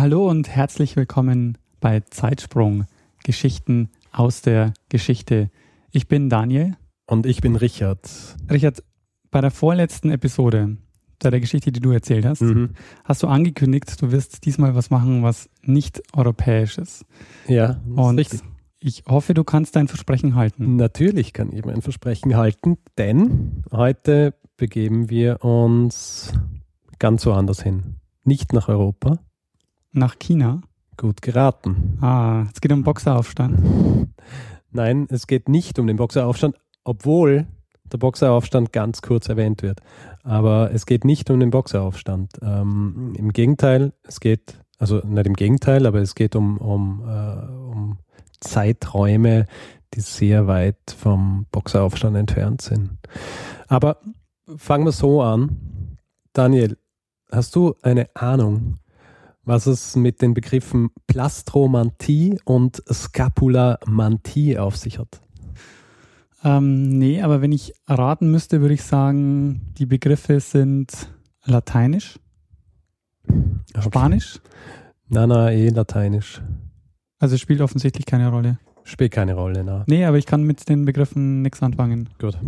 Hallo und herzlich willkommen bei Zeitsprung Geschichten aus der Geschichte. Ich bin Daniel. Und ich bin Richard. Richard, bei der vorletzten Episode, bei der Geschichte, die du erzählt hast, mhm. hast du angekündigt, du wirst diesmal was machen, was nicht europäisch ist. Ja, und richtig. Ich hoffe, du kannst dein Versprechen halten. Natürlich kann ich mein Versprechen halten, denn heute begeben wir uns ganz woanders hin. Nicht nach Europa, nach China? Gut geraten. Ah, es geht um Boxeraufstand. Nein, es geht nicht um den Boxeraufstand, obwohl der Boxeraufstand ganz kurz erwähnt wird. Aber es geht nicht um den Boxeraufstand. Ähm, Im Gegenteil, es geht, also nicht im Gegenteil, aber es geht um, um, äh, um Zeiträume, die sehr weit vom Boxeraufstand entfernt sind. Aber fangen wir so an. Daniel, hast du eine Ahnung, was es mit den Begriffen Plastromantie und Scapulamantie auf sich hat. Ähm, nee, aber wenn ich raten müsste, würde ich sagen, die Begriffe sind lateinisch, okay. Spanisch. Na, na, eh lateinisch. Also spielt offensichtlich keine Rolle. Spielt keine Rolle, na. Nee, aber ich kann mit den Begriffen nichts anfangen. Gut.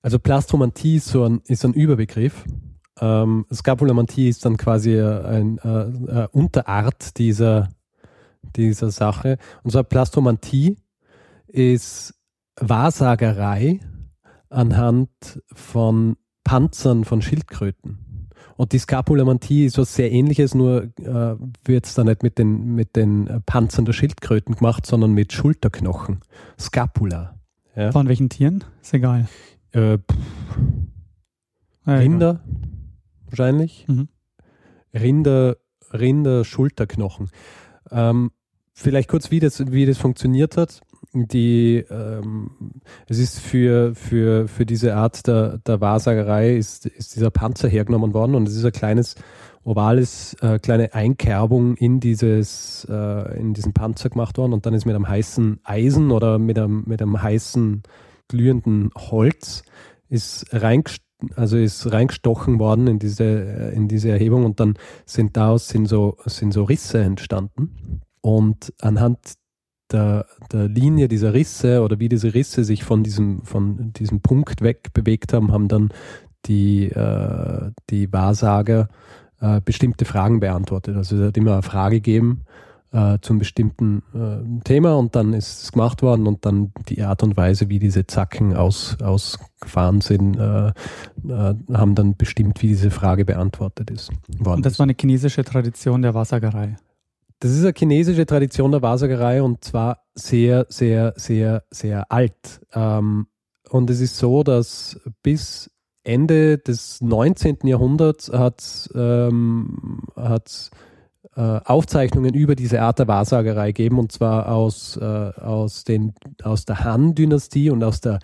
Also Plastromantie ist so ein, ist ein Überbegriff ähm, Skapulamantie ist dann quasi eine äh, äh, Unterart dieser, dieser Sache. Und zwar Plastomantie ist Wahrsagerei anhand von Panzern von Schildkröten. Und die Skapulamantie ist was sehr ähnliches, nur äh, wird es dann nicht mit den, mit den Panzern der Schildkröten gemacht, sondern mit Schulterknochen. Scapula. Ja. Von welchen Tieren? Ist egal. Äh, Rinder, wahrscheinlich. Mhm. Rinder, Rinder Schulterknochen. Ähm, vielleicht kurz, wie das, wie das funktioniert hat. Die, ähm, es ist für, für, für diese Art der, der Wahrsagerei ist, ist dieser Panzer hergenommen worden und es ist ein kleines ovales, äh, kleine Einkerbung in dieses, äh, in diesen Panzer gemacht worden und dann ist mit einem heißen Eisen oder mit einem, mit einem heißen glühenden Holz ist reingestellt also ist reingestochen worden in diese, äh, in diese Erhebung und dann sind daraus sind so, sind so Risse entstanden. Und anhand der, der Linie dieser Risse oder wie diese Risse sich von diesem, von diesem Punkt weg bewegt haben, haben dann die, äh, die Wahrsager äh, bestimmte Fragen beantwortet. Also es hat immer eine Frage gegeben äh, zum bestimmten äh, Thema und dann ist es gemacht worden und dann die Art und Weise, wie diese Zacken aus, ausgefahren sind, äh, äh haben dann bestimmt, wie diese Frage beantwortet ist. Worden und das war eine chinesische Tradition der Wahrsagerei. Das ist eine chinesische Tradition der Wahrsagerei und zwar sehr, sehr, sehr, sehr alt. Ähm, und es ist so, dass bis Ende des 19. Jahrhunderts hat ähm, äh, Aufzeichnungen über diese Art der Wahrsagerei geben, und zwar aus, äh, aus, den, aus der Han-Dynastie und aus der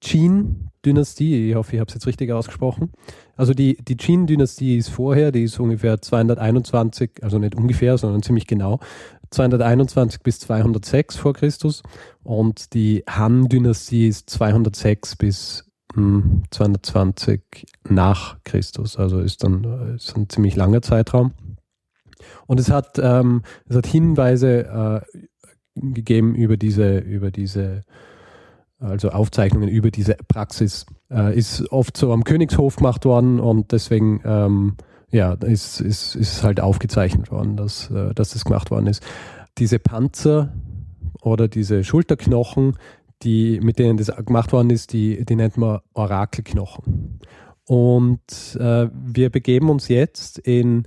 Qin-Dynastie. Ich hoffe, ich habe es jetzt richtig ausgesprochen. Also die, die Qin-Dynastie ist vorher, die ist ungefähr 221, also nicht ungefähr, sondern ziemlich genau, 221 bis 206 vor Christus. Und die Han-Dynastie ist 206 bis 220 hm, nach Christus. Also ist dann ist ein ziemlich langer Zeitraum. Und es hat, ähm, es hat Hinweise äh, gegeben über diese, über diese, also Aufzeichnungen über diese Praxis. Äh, ist oft so am Königshof gemacht worden und deswegen ähm, ja, ist, ist, ist halt aufgezeichnet worden, dass, äh, dass das gemacht worden ist. Diese Panzer oder diese Schulterknochen, die, mit denen das gemacht worden ist, die, die nennt man Orakelknochen. Und äh, wir begeben uns jetzt in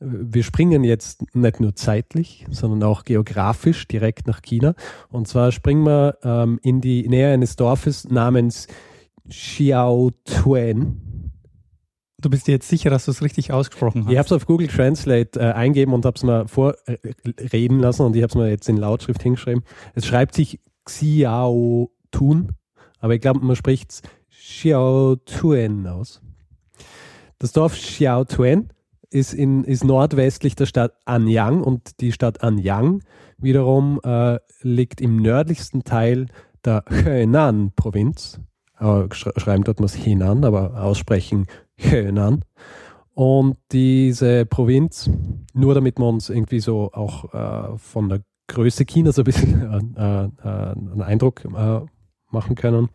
wir springen jetzt nicht nur zeitlich, sondern auch geografisch direkt nach China. Und zwar springen wir ähm, in die Nähe eines Dorfes namens Xiaotuan. Du bist dir jetzt sicher, dass du es richtig ausgesprochen hast? Ich habe es auf Google Translate äh, eingeben und habe es mal vorreden lassen und ich habe es mir jetzt in Lautschrift hingeschrieben. Es schreibt sich Xiao Tun, aber ich glaube, man spricht es Xiao Tuen aus. Das Dorf Xiao Tuen ist, in, ist nordwestlich der Stadt Anyang und die Stadt Anyang wiederum äh, liegt im nördlichsten Teil der Henan-Provinz. Äh, schreiben dort was Henan, aber aussprechen Henan. Und diese Provinz, nur damit wir uns irgendwie so auch äh, von der Größe Chinas ein bisschen äh, äh, einen Eindruck äh, machen können.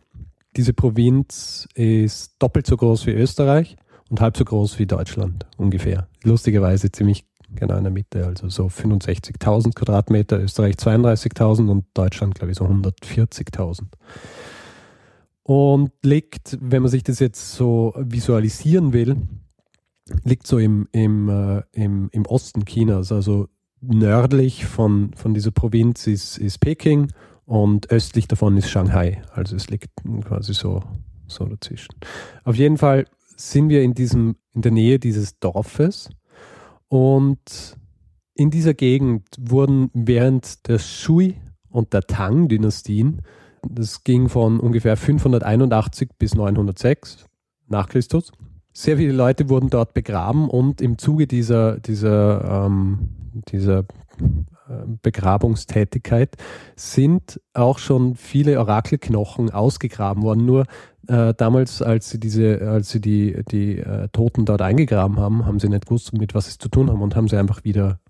Diese Provinz ist doppelt so groß wie Österreich und halb so groß wie Deutschland ungefähr. Lustigerweise ziemlich genau in der Mitte, also so 65.000 Quadratmeter, Österreich 32.000 und Deutschland, glaube ich, so 140.000. Und liegt, wenn man sich das jetzt so visualisieren will, liegt so im, im, äh, im, im Osten Chinas, also nördlich von, von dieser Provinz ist, ist Peking und östlich davon ist Shanghai. Also es liegt quasi so, so dazwischen. Auf jeden Fall sind wir in, diesem, in der Nähe dieses Dorfes. Und in dieser Gegend wurden während der Shui und der Tang-Dynastien, das ging von ungefähr 581 bis 906 nach Christus, sehr viele Leute wurden dort begraben und im Zuge dieser, dieser, ähm, dieser Begrabungstätigkeit sind auch schon viele Orakelknochen ausgegraben worden. Nur äh, damals, als sie diese, als sie die, die äh, Toten dort eingegraben haben, haben sie nicht gewusst, mit was sie zu tun haben und haben sie einfach wieder,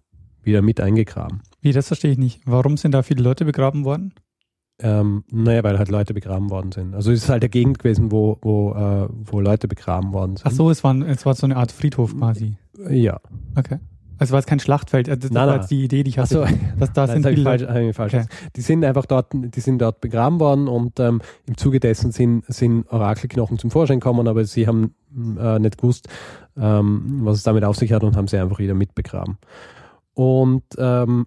wieder mit eingegraben. Wie, das verstehe ich nicht. Warum sind da viele Leute begraben worden? Ähm, naja, weil halt Leute begraben worden sind. Also es ist halt der Gegend gewesen, wo, wo, äh, wo Leute begraben worden sind. Ach so, es war, es war so eine Art Friedhof quasi. Ja. Okay. Also war es kein Schlachtfeld, äh, das nein, war jetzt die Idee, die ich hatte. So. Das, da sind viele falsch, falsch. Okay. Die sind einfach dort, die sind dort begraben worden und ähm, im Zuge dessen sind, sind Orakelknochen zum Vorschein gekommen, aber sie haben äh, nicht gewusst, ähm, was es damit auf sich hat und haben sie einfach wieder mitbegraben. Und ähm,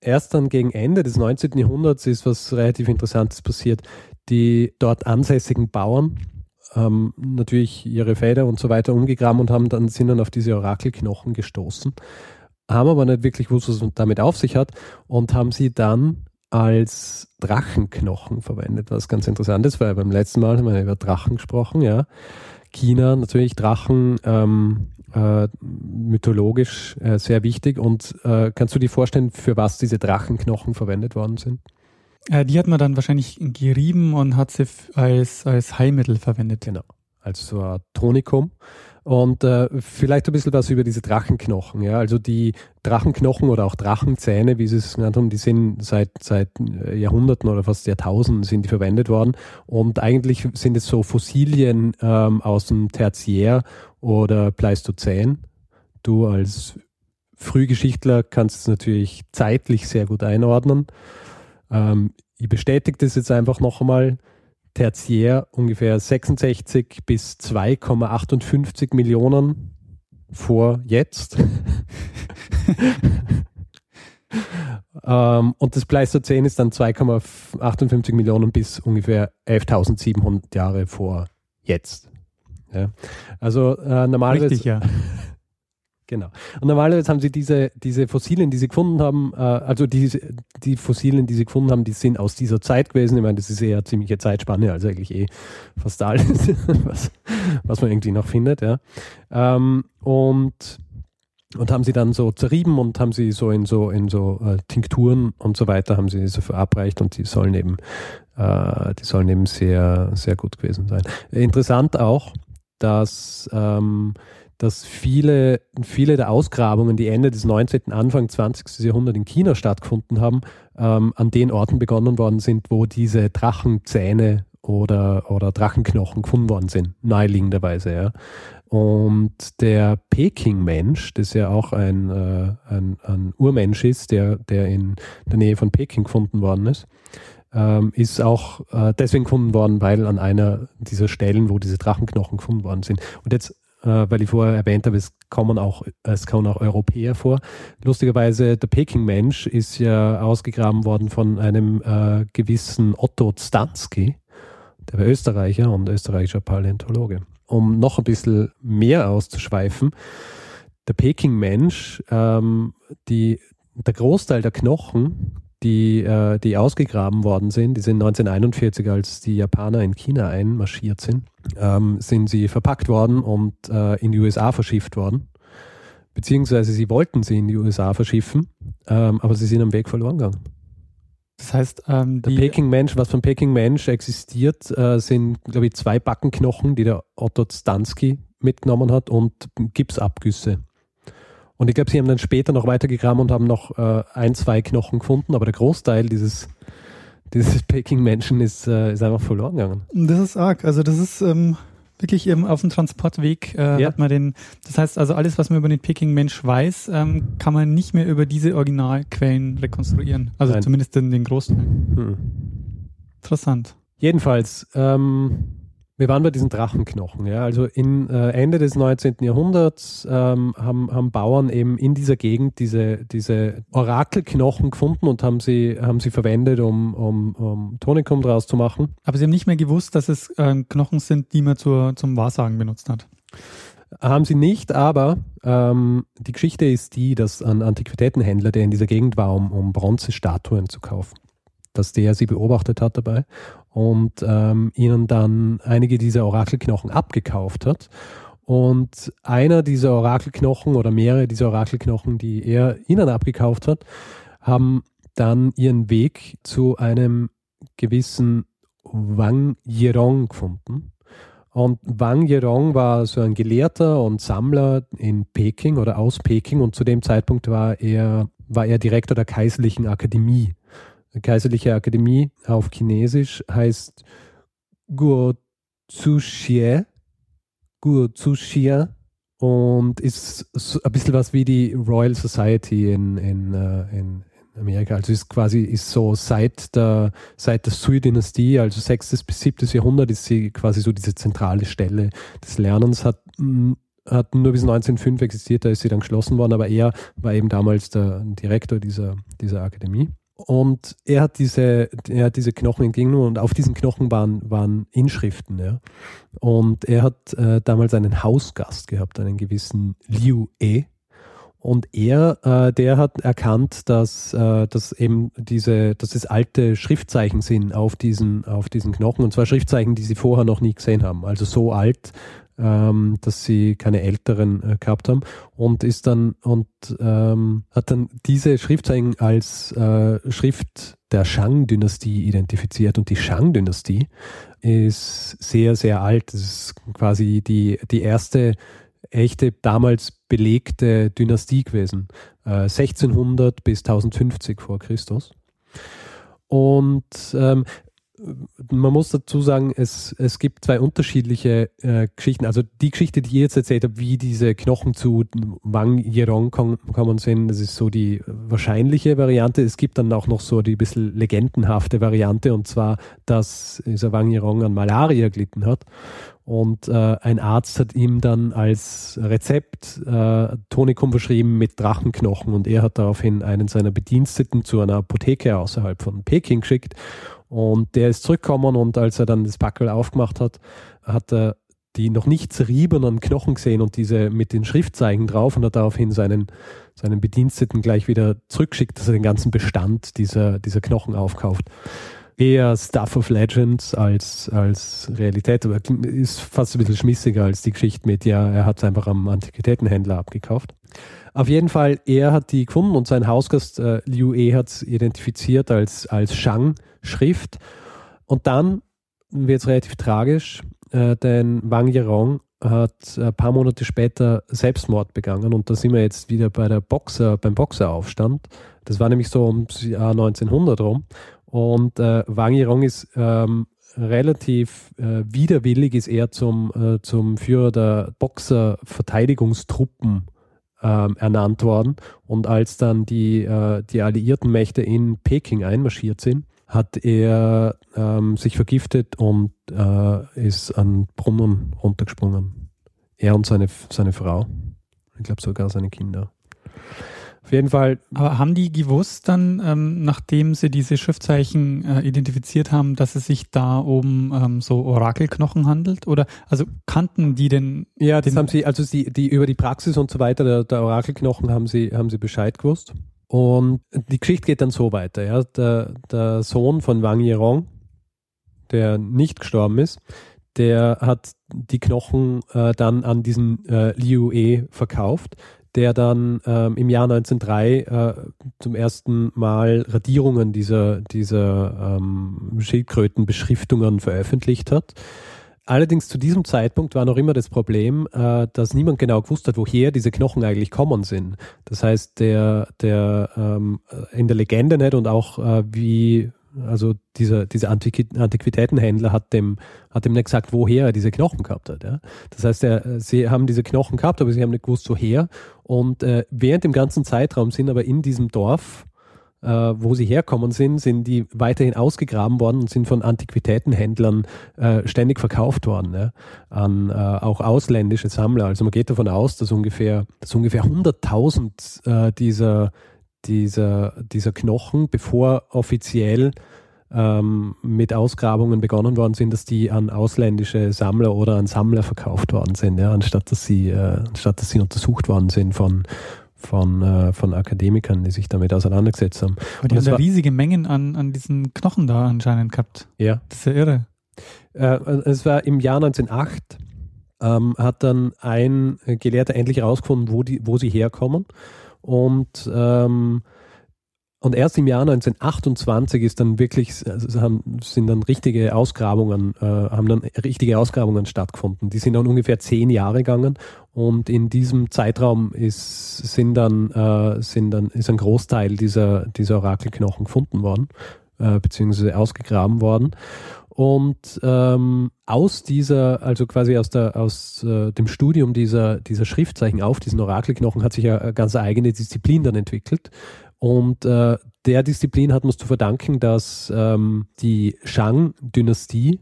erst dann gegen Ende des 19. Jahrhunderts ist was relativ Interessantes passiert. Die dort ansässigen Bauern haben natürlich ihre Felder und so weiter umgegraben und haben dann sind dann auf diese Orakelknochen gestoßen, haben aber nicht wirklich gewusst, was es damit auf sich hat und haben sie dann als Drachenknochen verwendet, was ganz interessant ist, weil beim letzten Mal haben wir über Drachen gesprochen, ja. China natürlich Drachen ähm, äh, mythologisch äh, sehr wichtig. Und äh, kannst du dir vorstellen, für was diese Drachenknochen verwendet worden sind? Äh, die hat man dann wahrscheinlich gerieben und hat sie als, als Heilmittel verwendet. Genau, als so ein Tonikum. Und äh, vielleicht ein bisschen was über diese Drachenknochen. Ja? Also die Drachenknochen oder auch Drachenzähne, wie sie es genannt haben, die sind seit, seit äh, Jahrhunderten oder fast Jahrtausenden sind die verwendet worden. Und eigentlich sind es so Fossilien ähm, aus dem Tertiär oder Pleistozän. Du als Frühgeschichtler kannst es natürlich zeitlich sehr gut einordnen. Ähm, ich bestätige das jetzt einfach noch einmal. Tertiär ungefähr 66 bis 2,58 Millionen vor jetzt. ähm, und das Pleistozän ist dann 2,58 Millionen bis ungefähr 11.700 Jahre vor jetzt. Ja. Also äh, normalerweise. Richtig, ja. Genau. Und normalerweise haben sie diese, diese Fossilien, die sie gefunden haben, äh, also die, die Fossilien, die sie gefunden haben, die sind aus dieser Zeit gewesen. Ich meine, das ist eher ziemliche Zeitspanne, also eigentlich eh fast alles, was, was man irgendwie noch findet, ja. Ähm, und, und haben sie dann so zerrieben und haben sie so in so, in so äh, Tinkturen und so weiter, haben sie so verabreicht und die sollen eben, äh, die sollen eben sehr, sehr gut gewesen sein. Interessant auch, dass ähm, dass viele, viele der Ausgrabungen, die Ende des 19., Anfang 20. Jahrhunderts in China stattgefunden haben, ähm, an den Orten begonnen worden sind, wo diese Drachenzähne oder, oder Drachenknochen gefunden worden sind, naheliegenderweise. Ja. Und der Peking-Mensch, das ja auch ein, äh, ein, ein, Urmensch ist, der, der in der Nähe von Peking gefunden worden ist, ähm, ist auch äh, deswegen gefunden worden, weil an einer dieser Stellen, wo diese Drachenknochen gefunden worden sind. Und jetzt weil ich vorher erwähnt habe, es kommen auch, es kommen auch Europäer vor. Lustigerweise, der Peking-Mensch ist ja ausgegraben worden von einem äh, gewissen Otto Stansky, der war Österreicher und österreichischer Paläontologe. um noch ein bisschen mehr auszuschweifen, der Peking-Mensch, ähm, die, der Großteil der Knochen, die, äh, die ausgegraben worden sind, die sind 1941, als die Japaner in China einmarschiert sind, ähm, sind sie verpackt worden und äh, in die USA verschifft worden. Beziehungsweise sie wollten sie in die USA verschiffen, ähm, aber sie sind am Weg verloren gegangen. Das heißt, ähm, der Peking-Mensch, was von Peking-Mensch existiert, äh, sind, glaube ich, zwei Backenknochen, die der Otto Stansky mitgenommen hat und Gipsabgüsse. Und ich glaube, sie haben dann später noch weitergegraben und haben noch äh, ein, zwei Knochen gefunden, aber der Großteil dieses, dieses Peking-Menschen ist, äh, ist einfach verloren gegangen. Das ist arg. Also das ist ähm, wirklich eben auf dem Transportweg äh, ja. hat man den, das heißt also alles, was man über den Peking-Mensch weiß, ähm, kann man nicht mehr über diese Originalquellen rekonstruieren. Also Nein. zumindest in den Großteil. Hm. Interessant. Jedenfalls, ähm, wir waren bei diesen Drachenknochen. Ja? Also in, äh, Ende des 19. Jahrhunderts ähm, haben, haben Bauern eben in dieser Gegend diese, diese Orakelknochen gefunden und haben sie, haben sie verwendet, um, um, um Tonikum draus zu machen. Aber sie haben nicht mehr gewusst, dass es äh, Knochen sind, die man zur, zum Wahrsagen benutzt hat. Haben sie nicht, aber ähm, die Geschichte ist die, dass ein Antiquitätenhändler, der in dieser Gegend war, um, um Bronzestatuen zu kaufen, dass der sie beobachtet hat dabei und ähm, ihnen dann einige dieser Orakelknochen abgekauft hat. Und einer dieser Orakelknochen oder mehrere dieser Orakelknochen, die er ihnen abgekauft hat, haben dann ihren Weg zu einem gewissen Wang Yirong gefunden. Und Wang Yirong war so ein Gelehrter und Sammler in Peking oder aus Peking und zu dem Zeitpunkt war er, war er Direktor der Kaiserlichen Akademie Kaiserliche Akademie auf Chinesisch heißt Guo Zuxie, Guo Zuxie und ist so ein bisschen was wie die Royal Society in, in, äh, in, Amerika. Also ist quasi ist so seit der, seit der Sui-Dynastie, also 6. bis 7. Jahrhundert, ist sie quasi so diese zentrale Stelle des Lernens, hat, mm, hat nur bis 1905 existiert, da ist sie dann geschlossen worden, aber er war eben damals der Direktor dieser, dieser Akademie. Und er hat diese, er hat diese Knochen entgegengenommen und auf diesen Knochen waren, waren Inschriften. Ja. Und er hat äh, damals einen Hausgast gehabt, einen gewissen Liu E. Und er, äh, der hat erkannt, dass, äh, dass eben diese, dass es alte Schriftzeichen sind auf diesen, auf diesen Knochen. Und zwar Schriftzeichen, die sie vorher noch nie gesehen haben. Also so alt, ähm, dass sie keine älteren äh, gehabt haben und ist dann und ähm, hat dann diese Schriftzeichen als äh, Schrift der Shang-Dynastie identifiziert und die Shang-Dynastie ist sehr, sehr alt. Das ist quasi die, die erste echte damals belegte Dynastie gewesen. Äh, 1600 bis 1050 vor Christus. Und ähm, man muss dazu sagen, es, es gibt zwei unterschiedliche äh, Geschichten. Also die Geschichte, die ihr jetzt erzählt habt, wie diese Knochen zu Wang Yirong kommen sind, das ist so die wahrscheinliche Variante. Es gibt dann auch noch so die bisschen legendenhafte Variante und zwar, dass dieser Wang Yirong an Malaria gelitten hat und äh, ein Arzt hat ihm dann als Rezept äh, Tonikum verschrieben mit Drachenknochen und er hat daraufhin einen seiner Bediensteten zu einer Apotheke außerhalb von Peking geschickt und der ist zurückgekommen und als er dann das Backel aufgemacht hat, hat er die noch nicht zerriebenen Knochen gesehen und diese mit den Schriftzeichen drauf und hat daraufhin seinen, seinen Bediensteten gleich wieder zurückgeschickt, dass er den ganzen Bestand dieser, dieser Knochen aufkauft. Eher Stuff of Legends als, als Realität, aber ist fast ein bisschen schmissiger als die Geschichte mit, ja, er hat es einfach am Antiquitätenhändler abgekauft. Auf jeden Fall, er hat die gefunden und sein Hausgast äh, Liu E hat es identifiziert als, als Shang-Schrift. Und dann wird es relativ tragisch, äh, denn Wang Yirong hat ein paar Monate später Selbstmord begangen und da sind wir jetzt wieder bei der Boxer, beim Boxeraufstand. Das war nämlich so ums Jahr 1900 rum und äh, Wang Yirong ist ähm, relativ äh, widerwillig, ist er zum, äh, zum Führer der Boxerverteidigungstruppen ähm, ernannt worden. Und als dann die, äh, die alliierten Mächte in Peking einmarschiert sind, hat er ähm, sich vergiftet und äh, ist an Brunnen runtergesprungen. Er und seine, seine Frau. Ich glaube sogar seine Kinder. Auf jeden Fall. Aber haben die gewusst dann, ähm, nachdem sie diese Schriftzeichen äh, identifiziert haben, dass es sich da um ähm, so Orakelknochen handelt? Oder also kannten die denn? Ja, das haben sie, also sie, die über die Praxis und so weiter der, der Orakelknochen haben sie, haben sie Bescheid gewusst. Und die Geschichte geht dann so weiter. Ja. Der, der Sohn von Wang Yirong, der nicht gestorben ist, der hat die Knochen äh, dann an diesen äh, Liu E verkauft der dann ähm, im Jahr 1903 äh, zum ersten Mal Radierungen dieser, dieser ähm, Schildkrötenbeschriftungen veröffentlicht hat. Allerdings zu diesem Zeitpunkt war noch immer das Problem, äh, dass niemand genau gewusst hat, woher diese Knochen eigentlich kommen sind. Das heißt, der, der ähm, in der Legende nicht und auch äh, wie also dieser, dieser Antiquitätenhändler hat dem, hat dem nicht gesagt, woher er diese Knochen gehabt hat. Ja? Das heißt, er, sie haben diese Knochen gehabt, aber sie haben nicht gewusst, woher. Und äh, während dem ganzen Zeitraum sind aber in diesem Dorf, äh, wo sie herkommen sind, sind die weiterhin ausgegraben worden und sind von Antiquitätenhändlern äh, ständig verkauft worden ja? an äh, auch ausländische Sammler. Also man geht davon aus, dass ungefähr, dass ungefähr 100.000 äh, dieser dieser, dieser Knochen, bevor offiziell ähm, mit Ausgrabungen begonnen worden sind, dass die an ausländische Sammler oder an Sammler verkauft worden sind, ja, anstatt dass sie, äh, anstatt dass sie untersucht worden sind von, von, äh, von Akademikern, die sich damit auseinandergesetzt haben. Aber die haben da riesige Mengen an, an diesen Knochen da anscheinend gehabt. Ja. Das ist ja irre. Äh, es war im Jahr 1908, ähm, hat dann ein Gelehrter endlich herausgefunden, wo, die, wo sie herkommen und, ähm, und erst im Jahr 1928 ist dann wirklich, also sind dann richtige Ausgrabungen, äh, haben dann richtige Ausgrabungen stattgefunden. Die sind dann ungefähr zehn Jahre gegangen und in diesem Zeitraum ist, sind dann, äh, sind dann, ist ein Großteil dieser, dieser Orakelknochen gefunden worden, äh, beziehungsweise ausgegraben worden. Und ähm, aus dieser, also quasi aus, der, aus äh, dem Studium dieser, dieser Schriftzeichen auf diesen Orakelknochen hat sich ja eine ganz eigene Disziplin dann entwickelt. Und äh, der Disziplin hat man es zu verdanken, dass ähm, die Shang-Dynastie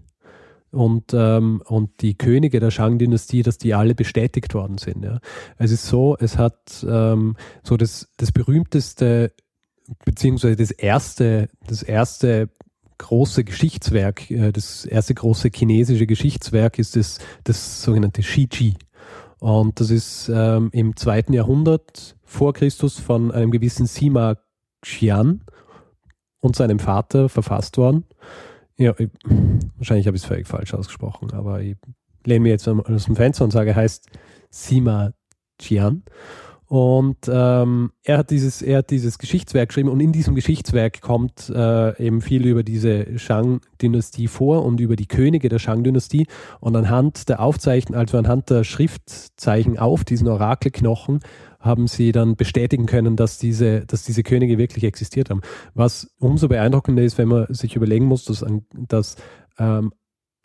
und, ähm, und die Könige der Shang-Dynastie, dass die alle bestätigt worden sind. Ja. Es ist so, es hat ähm, so das, das berühmteste beziehungsweise das erste, das erste große Geschichtswerk, äh, das erste große chinesische Geschichtswerk ist das, das sogenannte Shiji. Und das ist ähm, im zweiten Jahrhundert vor Christus von einem gewissen Sima Xian und seinem Vater verfasst worden. Ja, ich, wahrscheinlich habe ich es völlig falsch ausgesprochen, aber ich lehne mir jetzt aus dem Fenster und sage, heißt Sima Qian. Und ähm, er, hat dieses, er hat dieses Geschichtswerk geschrieben und in diesem Geschichtswerk kommt äh, eben viel über diese Shang-Dynastie vor und über die Könige der Shang-Dynastie. Und anhand der Aufzeichnungen, also anhand der Schriftzeichen auf diesen Orakelknochen, haben sie dann bestätigen können, dass diese, dass diese Könige wirklich existiert haben. Was umso beeindruckender ist, wenn man sich überlegen muss, dass, dass ähm,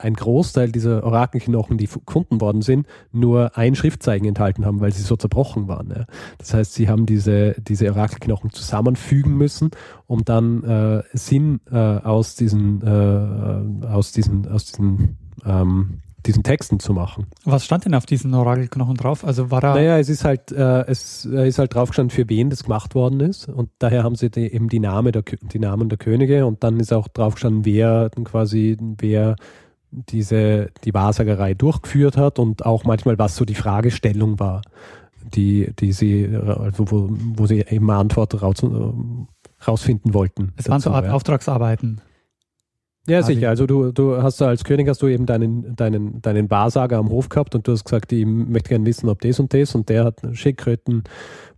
ein Großteil dieser Orakelknochen, die gefunden worden sind, nur ein Schriftzeichen enthalten haben, weil sie so zerbrochen waren. Ja. Das heißt, sie haben diese, diese Orakelknochen zusammenfügen müssen, um dann äh, Sinn äh, aus diesen, äh, aus diesen, aus diesen ähm, diesen Texten zu machen. Was stand denn auf diesen Orakelknochen drauf? Also war er. Naja, es ist halt, äh, es ist halt draufgestanden, für wen das gemacht worden ist. Und daher haben sie die, eben die, Name der, die Namen der Könige und dann ist auch draufgestanden, wer quasi, wer diese, die Wahrsagerei durchgeführt hat und auch manchmal, was so die Fragestellung war, die, die sie, also wo, wo sie eben eine Antwort raus, rausfinden wollten. Es dazu, waren so Art ja. Auftragsarbeiten. Ja, sicher. Also du, du hast als König hast du eben deinen, deinen, deinen Wahrsager am Hof gehabt und du hast gesagt, ich möchte gerne wissen, ob das und das und der hat Schildkröten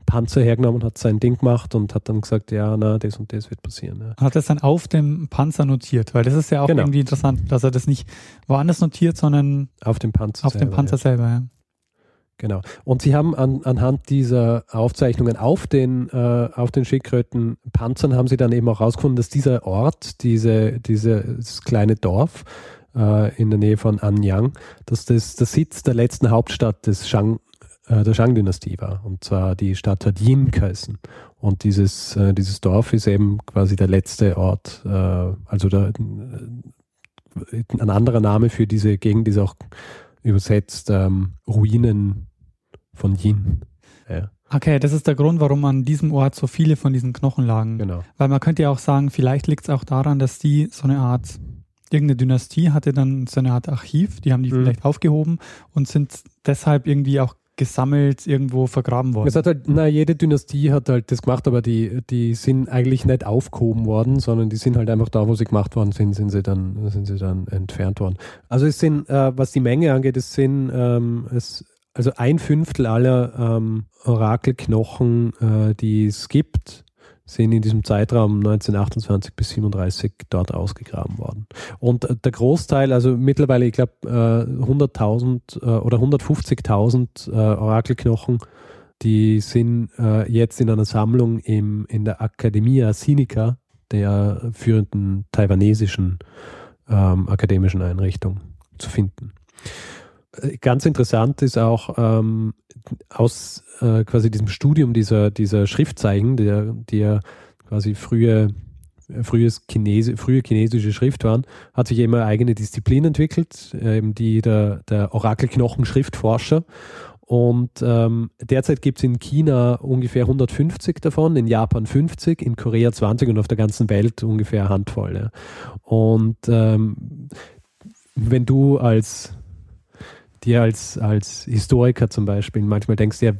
Panzer hergenommen, hat sein Ding gemacht und hat dann gesagt, ja, na, das und das wird passieren. Ja. Hat das dann auf dem Panzer notiert, weil das ist ja auch genau. irgendwie interessant, dass er das nicht woanders notiert, sondern auf dem Panzer auf selber. dem Panzer ja. selber, ja. Genau. Und sie haben an, anhand dieser Aufzeichnungen auf den, äh, auf den Schildkrötenpanzern haben sie dann eben auch herausgefunden, dass dieser Ort, diese, dieses kleine Dorf äh, in der Nähe von Anyang, dass das der Sitz der letzten Hauptstadt des Shang äh, der Shang-Dynastie war. Und zwar die Stadt hat Yin geheißen. Und dieses, äh, dieses Dorf ist eben quasi der letzte Ort, äh, also der, äh, ein anderer Name für diese Gegend ist auch übersetzt ähm, Ruinen von Yin. Ja. Okay, das ist der Grund, warum an diesem Ort so viele von diesen Knochen lagen. Genau. Weil man könnte ja auch sagen, vielleicht liegt es auch daran, dass die so eine Art, irgendeine Dynastie hatte dann so eine Art Archiv, die haben die mhm. vielleicht aufgehoben und sind deshalb irgendwie auch gesammelt irgendwo vergraben worden. Es hat halt, na, jede Dynastie hat halt das gemacht, aber die, die sind eigentlich nicht aufgehoben worden, sondern die sind halt einfach da, wo sie gemacht worden sind, sind sie dann, sind sie dann entfernt worden. Also es sind, äh, was die Menge angeht, es sind, ähm, es, also ein Fünftel aller ähm, Orakelknochen, äh, die es gibt, sind in diesem Zeitraum 1928 bis 37 dort ausgegraben worden. Und äh, der Großteil, also mittlerweile, ich glaube, äh, 100.000 äh, oder 150.000 äh, Orakelknochen, die sind jetzt in einer Sammlung in der Academia Sinica, der führenden taiwanesischen ähm, akademischen Einrichtung, zu finden. Ganz interessant ist auch ähm, aus äh, quasi diesem Studium dieser, dieser Schriftzeichen, der, die ja quasi frühe, frühes Chinesi, frühe chinesische Schrift waren, hat sich immer eine eigene Disziplin entwickelt, äh, eben die der, der Orakelknochen-Schriftforscher. Und ähm, derzeit gibt es in China ungefähr 150 davon, in Japan 50, in Korea 20 und auf der ganzen Welt ungefähr eine Handvoll. Ja. Und ähm, wenn du als dir als, als Historiker zum Beispiel manchmal denkst, ja,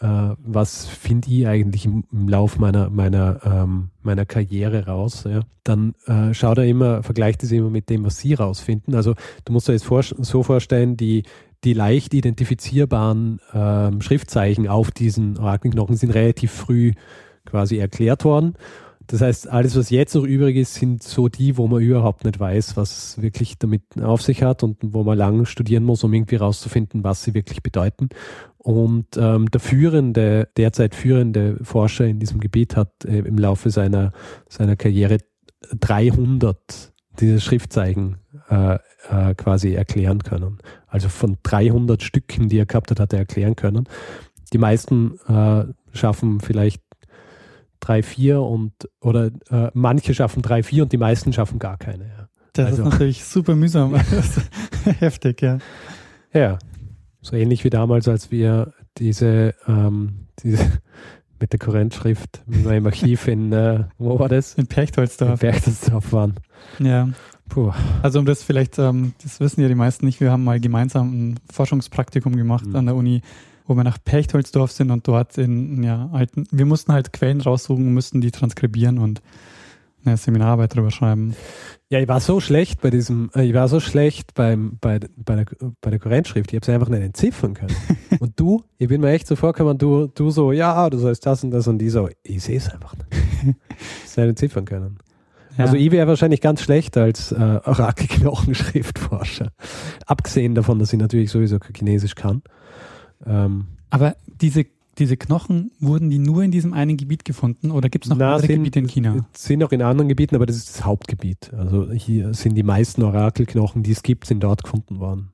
äh, was finde ich eigentlich im, im Lauf meiner, meiner, ähm, meiner Karriere raus, ja, dann äh, schau da immer, vergleicht es immer mit dem, was sie rausfinden. Also du musst dir jetzt vor, so vorstellen, die, die leicht identifizierbaren ähm, Schriftzeichen auf diesen Orakelknochen sind relativ früh quasi erklärt worden. Das heißt, alles, was jetzt noch übrig ist, sind so die, wo man überhaupt nicht weiß, was es wirklich damit auf sich hat und wo man lang studieren muss, um irgendwie rauszufinden, was sie wirklich bedeuten. Und ähm, der führende, derzeit führende Forscher in diesem Gebiet hat äh, im Laufe seiner, seiner Karriere 300 diese Schriftzeichen äh, äh, quasi erklären können. Also von 300 Stücken, die er gehabt hat, hat er erklären können. Die meisten äh, schaffen vielleicht drei, vier und oder äh, manche schaffen drei, vier und die meisten schaffen gar keine. Ja. Das also, ist natürlich super mühsam. Heftig, ja. Ja. So ähnlich wie damals, als wir diese, ähm, diese mit der Kurrentschrift, im Archiv in, äh, wo war das? In Perchtoldsdorf. In Perchtoldsdorf waren. Ja. Puh. Also um das vielleicht, ähm, das wissen ja die meisten nicht, wir haben mal gemeinsam ein Forschungspraktikum gemacht mhm. an der Uni wo wir nach Perchtoldsdorf sind und dort in ja, alten, wir mussten halt Quellen raussuchen, mussten die transkribieren und eine Seminararbeit drüber schreiben. Ja, ich war so schlecht bei diesem, äh, ich war so schlecht beim, bei, bei der, bei der Kurrentschrift, ich habe sie einfach nicht entziffern können. und du, ich bin mir echt so vorgekommen, du, du so, ja, du sollst das und das und die so, ich sehe es einfach nicht. ich nicht entziffern können. Ja. Also ich wäre wahrscheinlich ganz schlecht als äh, Orakelknochenschriftforscher. Abgesehen davon, dass ich natürlich sowieso Chinesisch kann. Ähm, Aber diese, diese Knochen, wurden die nur in diesem einen Gebiet gefunden oder gibt es noch na, andere sind, Gebiete in China? Sind auch in anderen Gebieten, aber das ist das Hauptgebiet. Also hier sind die meisten Orakelknochen, die es gibt, sind dort gefunden worden.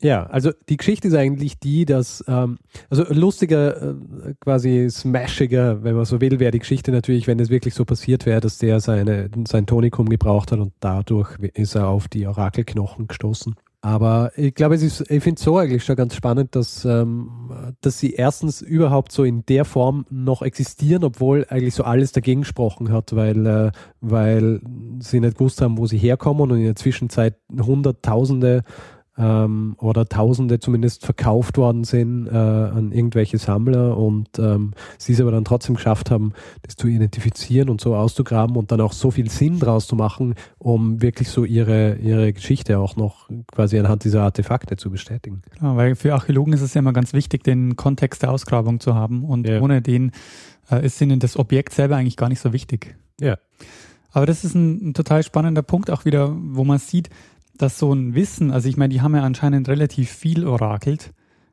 Ja, also die Geschichte ist eigentlich die, dass, ähm, also lustiger, äh, quasi smashiger, wenn man so will, wäre die Geschichte natürlich, wenn es wirklich so passiert wäre, dass der seine, sein Tonikum gebraucht hat und dadurch ist er auf die Orakelknochen gestoßen. Aber ich glaube, es ist, ich finde es so eigentlich schon ganz spannend, dass, ähm, dass sie erstens überhaupt so in der Form noch existieren, obwohl eigentlich so alles dagegen gesprochen hat, weil, äh, weil sie nicht gewusst haben, wo sie herkommen und in der Zwischenzeit Hunderttausende ähm, oder Tausende zumindest verkauft worden sind äh, an irgendwelche Sammler und ähm, sie es aber dann trotzdem geschafft haben, das zu identifizieren und so auszugraben und dann auch so viel Sinn draus zu machen, um wirklich so ihre, ihre Geschichte auch noch quasi anhand dieser Artefakte zu bestätigen. Ja, weil für Archäologen ist es ja immer ganz wichtig, den Kontext der Ausgrabung zu haben und ja. ohne den äh, ist ihnen das Objekt selber eigentlich gar nicht so wichtig. Ja. Aber das ist ein, ein total spannender Punkt auch wieder, wo man sieht, dass so ein Wissen, also ich meine, die haben ja anscheinend relativ viel orakelt,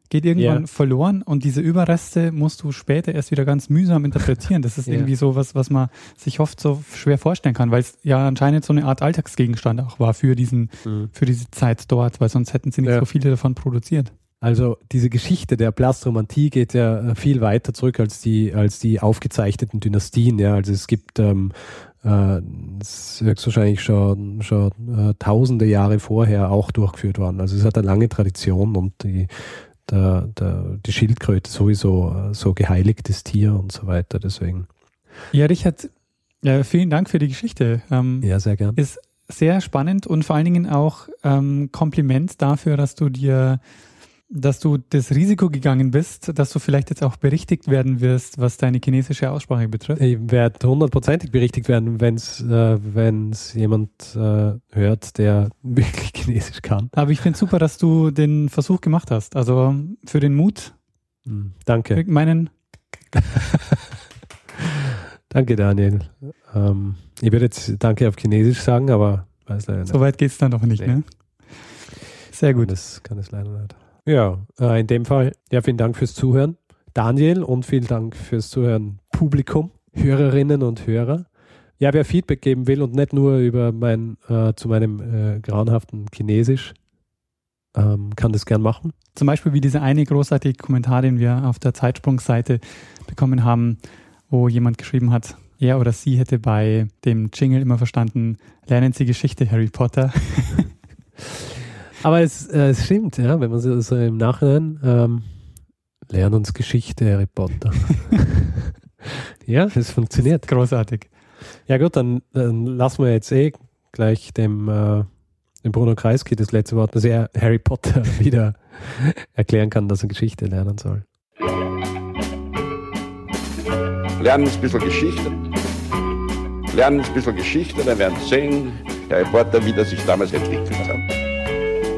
geht irgendwann yeah. verloren und diese Überreste musst du später erst wieder ganz mühsam interpretieren. Das ist yeah. irgendwie so was, was man sich oft so schwer vorstellen kann, weil es ja anscheinend so eine Art Alltagsgegenstand auch war für diesen, mhm. für diese Zeit dort, weil sonst hätten sie nicht ja. so viele davon produziert. Also diese Geschichte der Plastromantie geht ja äh, viel weiter zurück als die, als die aufgezeichneten Dynastien. Ja. Also es gibt ähm, äh, höchstwahrscheinlich schon, schon äh, tausende Jahre vorher auch durchgeführt worden. Also es hat eine lange Tradition und die, der, der, die Schildkröte sowieso äh, so geheiligtes Tier und so weiter. Deswegen. Ja, Richard, ja, vielen Dank für die Geschichte. Ähm, ja, sehr gern. Ist sehr spannend und vor allen Dingen auch ähm, Kompliment dafür, dass du dir dass du das Risiko gegangen bist, dass du vielleicht jetzt auch berichtigt werden wirst, was deine chinesische Aussprache betrifft? Ich werde hundertprozentig berichtigt werden, wenn es äh, wenn's jemand äh, hört, der wirklich Chinesisch kann. Aber ich finde super, dass du den Versuch gemacht hast. Also für den Mut. Hm, danke. Meinen. danke, Daniel. Ähm, ich würde jetzt Danke auf Chinesisch sagen, aber weiß leider nicht. So weit geht es dann noch nicht, nee. ne? Sehr gut. Das kann es leider nicht. Ja, äh, in dem Fall, ja, vielen Dank fürs Zuhören, Daniel, und vielen Dank fürs Zuhören, Publikum, Hörerinnen und Hörer. Ja, wer Feedback geben will und nicht nur über mein, äh, zu meinem äh, grauenhaften Chinesisch, ähm, kann das gern machen. Zum Beispiel wie dieser eine großartige Kommentar, den wir auf der Zeitsprungseite bekommen haben, wo jemand geschrieben hat, er oder sie hätte bei dem Jingle immer verstanden, lernen Sie Geschichte, Harry Potter. Aber es, äh, es stimmt, ja, wenn man so, so im Nachhinein ähm, lernen uns Geschichte, Harry Potter. ja, es funktioniert. Großartig. Ja gut, dann, dann lassen wir jetzt eh gleich dem, äh, dem Bruno Kreisky das letzte Wort, dass er Harry Potter wieder erklären kann, dass er Geschichte lernen soll. Lernen ein bisschen Geschichte. Lernen ein bisschen Geschichte, dann werden Sie sehen, Harry Potter, wie das sich damals entwickelt hat